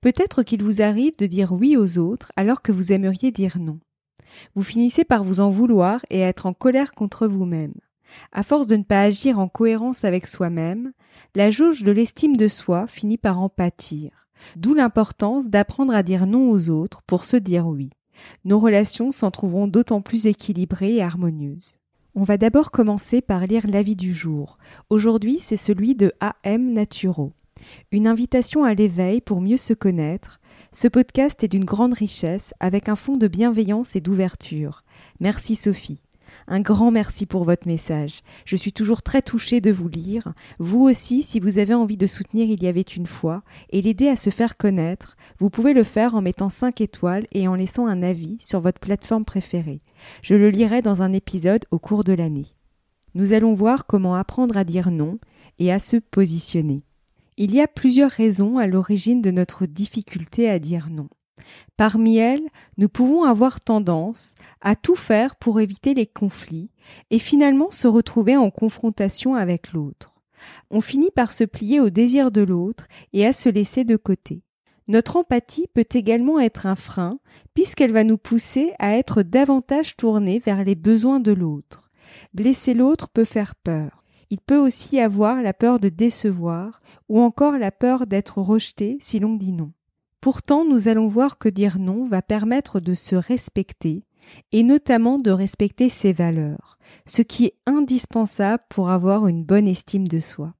Peut-être qu'il vous arrive de dire oui aux autres alors que vous aimeriez dire non. Vous finissez par vous en vouloir et être en colère contre vous-même. À force de ne pas agir en cohérence avec soi-même, la jauge de l'estime de soi finit par en pâtir. D'où l'importance d'apprendre à dire non aux autres pour se dire oui. Nos relations s'en trouveront d'autant plus équilibrées et harmonieuses. On va d'abord commencer par lire l'avis du jour. Aujourd'hui, c'est celui de AM Naturo. Une invitation à l'éveil pour mieux se connaître, ce podcast est d'une grande richesse avec un fond de bienveillance et d'ouverture. Merci Sophie. Un grand merci pour votre message. Je suis toujours très touchée de vous lire. Vous aussi, si vous avez envie de soutenir Il y avait une fois et l'aider à se faire connaître, vous pouvez le faire en mettant 5 étoiles et en laissant un avis sur votre plateforme préférée. Je le lirai dans un épisode au cours de l'année. Nous allons voir comment apprendre à dire non et à se positionner. Il y a plusieurs raisons à l'origine de notre difficulté à dire non. Parmi elles, nous pouvons avoir tendance à tout faire pour éviter les conflits et finalement se retrouver en confrontation avec l'autre. On finit par se plier au désir de l'autre et à se laisser de côté. Notre empathie peut également être un frein puisqu'elle va nous pousser à être davantage tournés vers les besoins de l'autre. Blesser l'autre peut faire peur. Il peut aussi avoir la peur de décevoir ou encore la peur d'être rejeté si l'on dit non. Pourtant, nous allons voir que dire non va permettre de se respecter et notamment de respecter ses valeurs, ce qui est indispensable pour avoir une bonne estime de soi.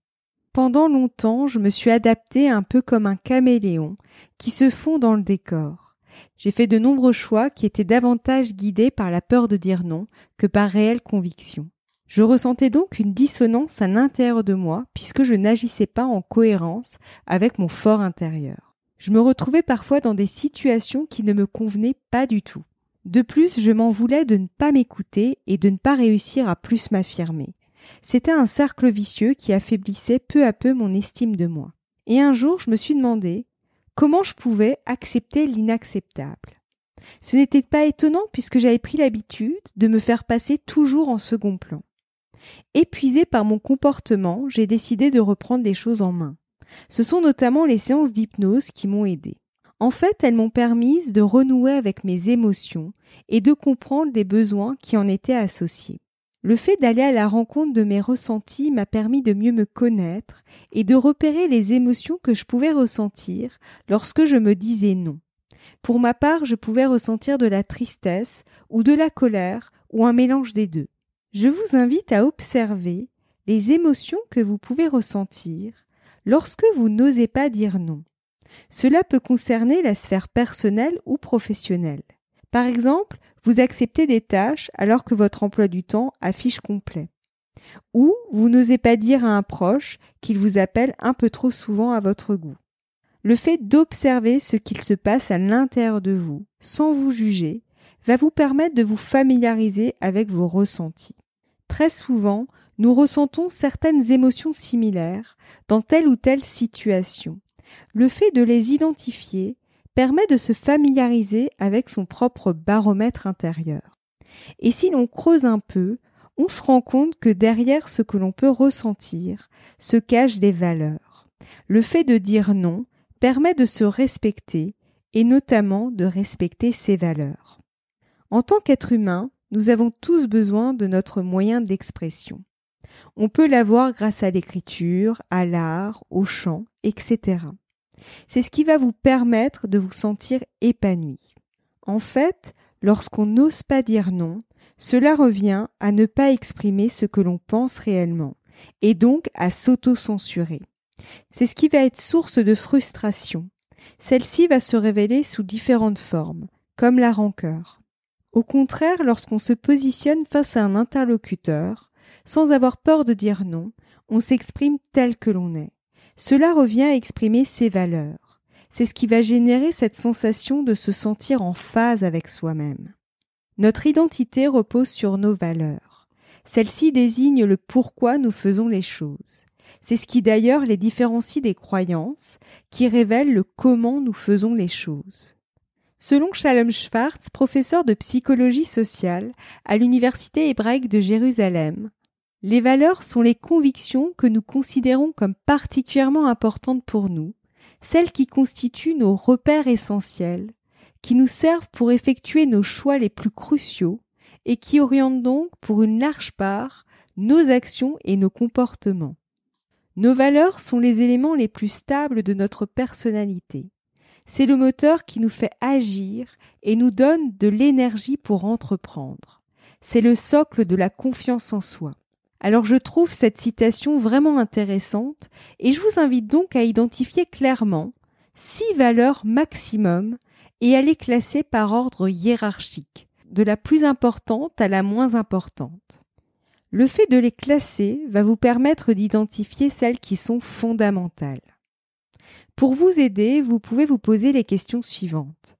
Pendant longtemps, je me suis adaptée un peu comme un caméléon qui se fond dans le décor. J'ai fait de nombreux choix qui étaient davantage guidés par la peur de dire non que par réelle conviction. Je ressentais donc une dissonance à l'intérieur de moi puisque je n'agissais pas en cohérence avec mon fort intérieur. Je me retrouvais parfois dans des situations qui ne me convenaient pas du tout. De plus, je m'en voulais de ne pas m'écouter et de ne pas réussir à plus m'affirmer. C'était un cercle vicieux qui affaiblissait peu à peu mon estime de moi. Et un jour, je me suis demandé comment je pouvais accepter l'inacceptable. Ce n'était pas étonnant puisque j'avais pris l'habitude de me faire passer toujours en second plan. Épuisée par mon comportement, j'ai décidé de reprendre les choses en main. Ce sont notamment les séances d'hypnose qui m'ont aidé. En fait, elles m'ont permis de renouer avec mes émotions et de comprendre les besoins qui en étaient associés. Le fait d'aller à la rencontre de mes ressentis m'a permis de mieux me connaître et de repérer les émotions que je pouvais ressentir lorsque je me disais non. Pour ma part, je pouvais ressentir de la tristesse ou de la colère ou un mélange des deux. Je vous invite à observer les émotions que vous pouvez ressentir lorsque vous n'osez pas dire non. Cela peut concerner la sphère personnelle ou professionnelle. Par exemple, vous acceptez des tâches alors que votre emploi du temps affiche complet. Ou vous n'osez pas dire à un proche qu'il vous appelle un peu trop souvent à votre goût. Le fait d'observer ce qu'il se passe à l'intérieur de vous, sans vous juger, va vous permettre de vous familiariser avec vos ressentis. Très souvent, nous ressentons certaines émotions similaires dans telle ou telle situation. Le fait de les identifier permet de se familiariser avec son propre baromètre intérieur. Et si l'on creuse un peu, on se rend compte que derrière ce que l'on peut ressentir se cachent des valeurs. Le fait de dire non permet de se respecter et notamment de respecter ses valeurs. En tant qu'être humain, nous avons tous besoin de notre moyen d'expression. On peut l'avoir grâce à l'écriture, à l'art, au chant, etc. C'est ce qui va vous permettre de vous sentir épanoui. En fait, lorsqu'on n'ose pas dire non, cela revient à ne pas exprimer ce que l'on pense réellement, et donc à s'auto-censurer. C'est ce qui va être source de frustration. Celle-ci va se révéler sous différentes formes, comme la rancœur. Au contraire, lorsqu'on se positionne face à un interlocuteur, sans avoir peur de dire non, on s'exprime tel que l'on est. Cela revient à exprimer ses valeurs. C'est ce qui va générer cette sensation de se sentir en phase avec soi-même. Notre identité repose sur nos valeurs. Celles-ci désignent le pourquoi nous faisons les choses. C'est ce qui d'ailleurs les différencie des croyances, qui révèlent le comment nous faisons les choses. Selon Shalom Schwartz, professeur de psychologie sociale à l'Université hébraïque de Jérusalem, les valeurs sont les convictions que nous considérons comme particulièrement importantes pour nous, celles qui constituent nos repères essentiels, qui nous servent pour effectuer nos choix les plus cruciaux et qui orientent donc pour une large part nos actions et nos comportements. Nos valeurs sont les éléments les plus stables de notre personnalité. C'est le moteur qui nous fait agir et nous donne de l'énergie pour entreprendre. C'est le socle de la confiance en soi. Alors je trouve cette citation vraiment intéressante et je vous invite donc à identifier clairement six valeurs maximum et à les classer par ordre hiérarchique, de la plus importante à la moins importante. Le fait de les classer va vous permettre d'identifier celles qui sont fondamentales. Pour vous aider, vous pouvez vous poser les questions suivantes.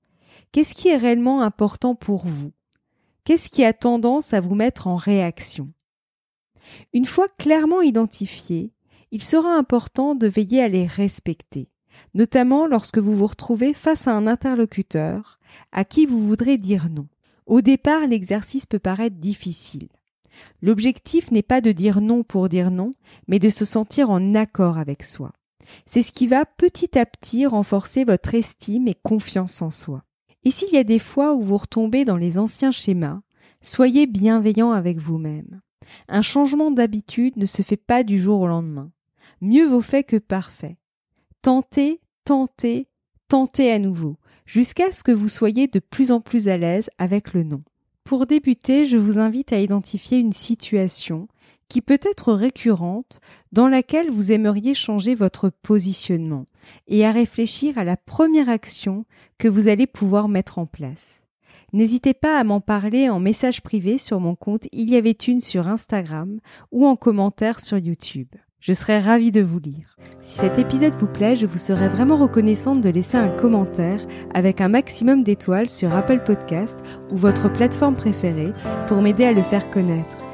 Qu'est-ce qui est réellement important pour vous? Qu'est-ce qui a tendance à vous mettre en réaction? Une fois clairement identifiés, il sera important de veiller à les respecter, notamment lorsque vous vous retrouvez face à un interlocuteur à qui vous voudrez dire non. Au départ, l'exercice peut paraître difficile. L'objectif n'est pas de dire non pour dire non, mais de se sentir en accord avec soi. C'est ce qui va petit à petit renforcer votre estime et confiance en soi. Et s'il y a des fois où vous retombez dans les anciens schémas, soyez bienveillant avec vous-même. Un changement d'habitude ne se fait pas du jour au lendemain. Mieux vaut fait que parfait. Tentez, tentez, tentez à nouveau, jusqu'à ce que vous soyez de plus en plus à l'aise avec le non. Pour débuter, je vous invite à identifier une situation qui peut être récurrente dans laquelle vous aimeriez changer votre positionnement et à réfléchir à la première action que vous allez pouvoir mettre en place. N'hésitez pas à m'en parler en message privé sur mon compte Il y avait une sur Instagram ou en commentaire sur YouTube. Je serais ravie de vous lire. Si cet épisode vous plaît, je vous serais vraiment reconnaissante de laisser un commentaire avec un maximum d'étoiles sur Apple Podcast ou votre plateforme préférée pour m'aider à le faire connaître.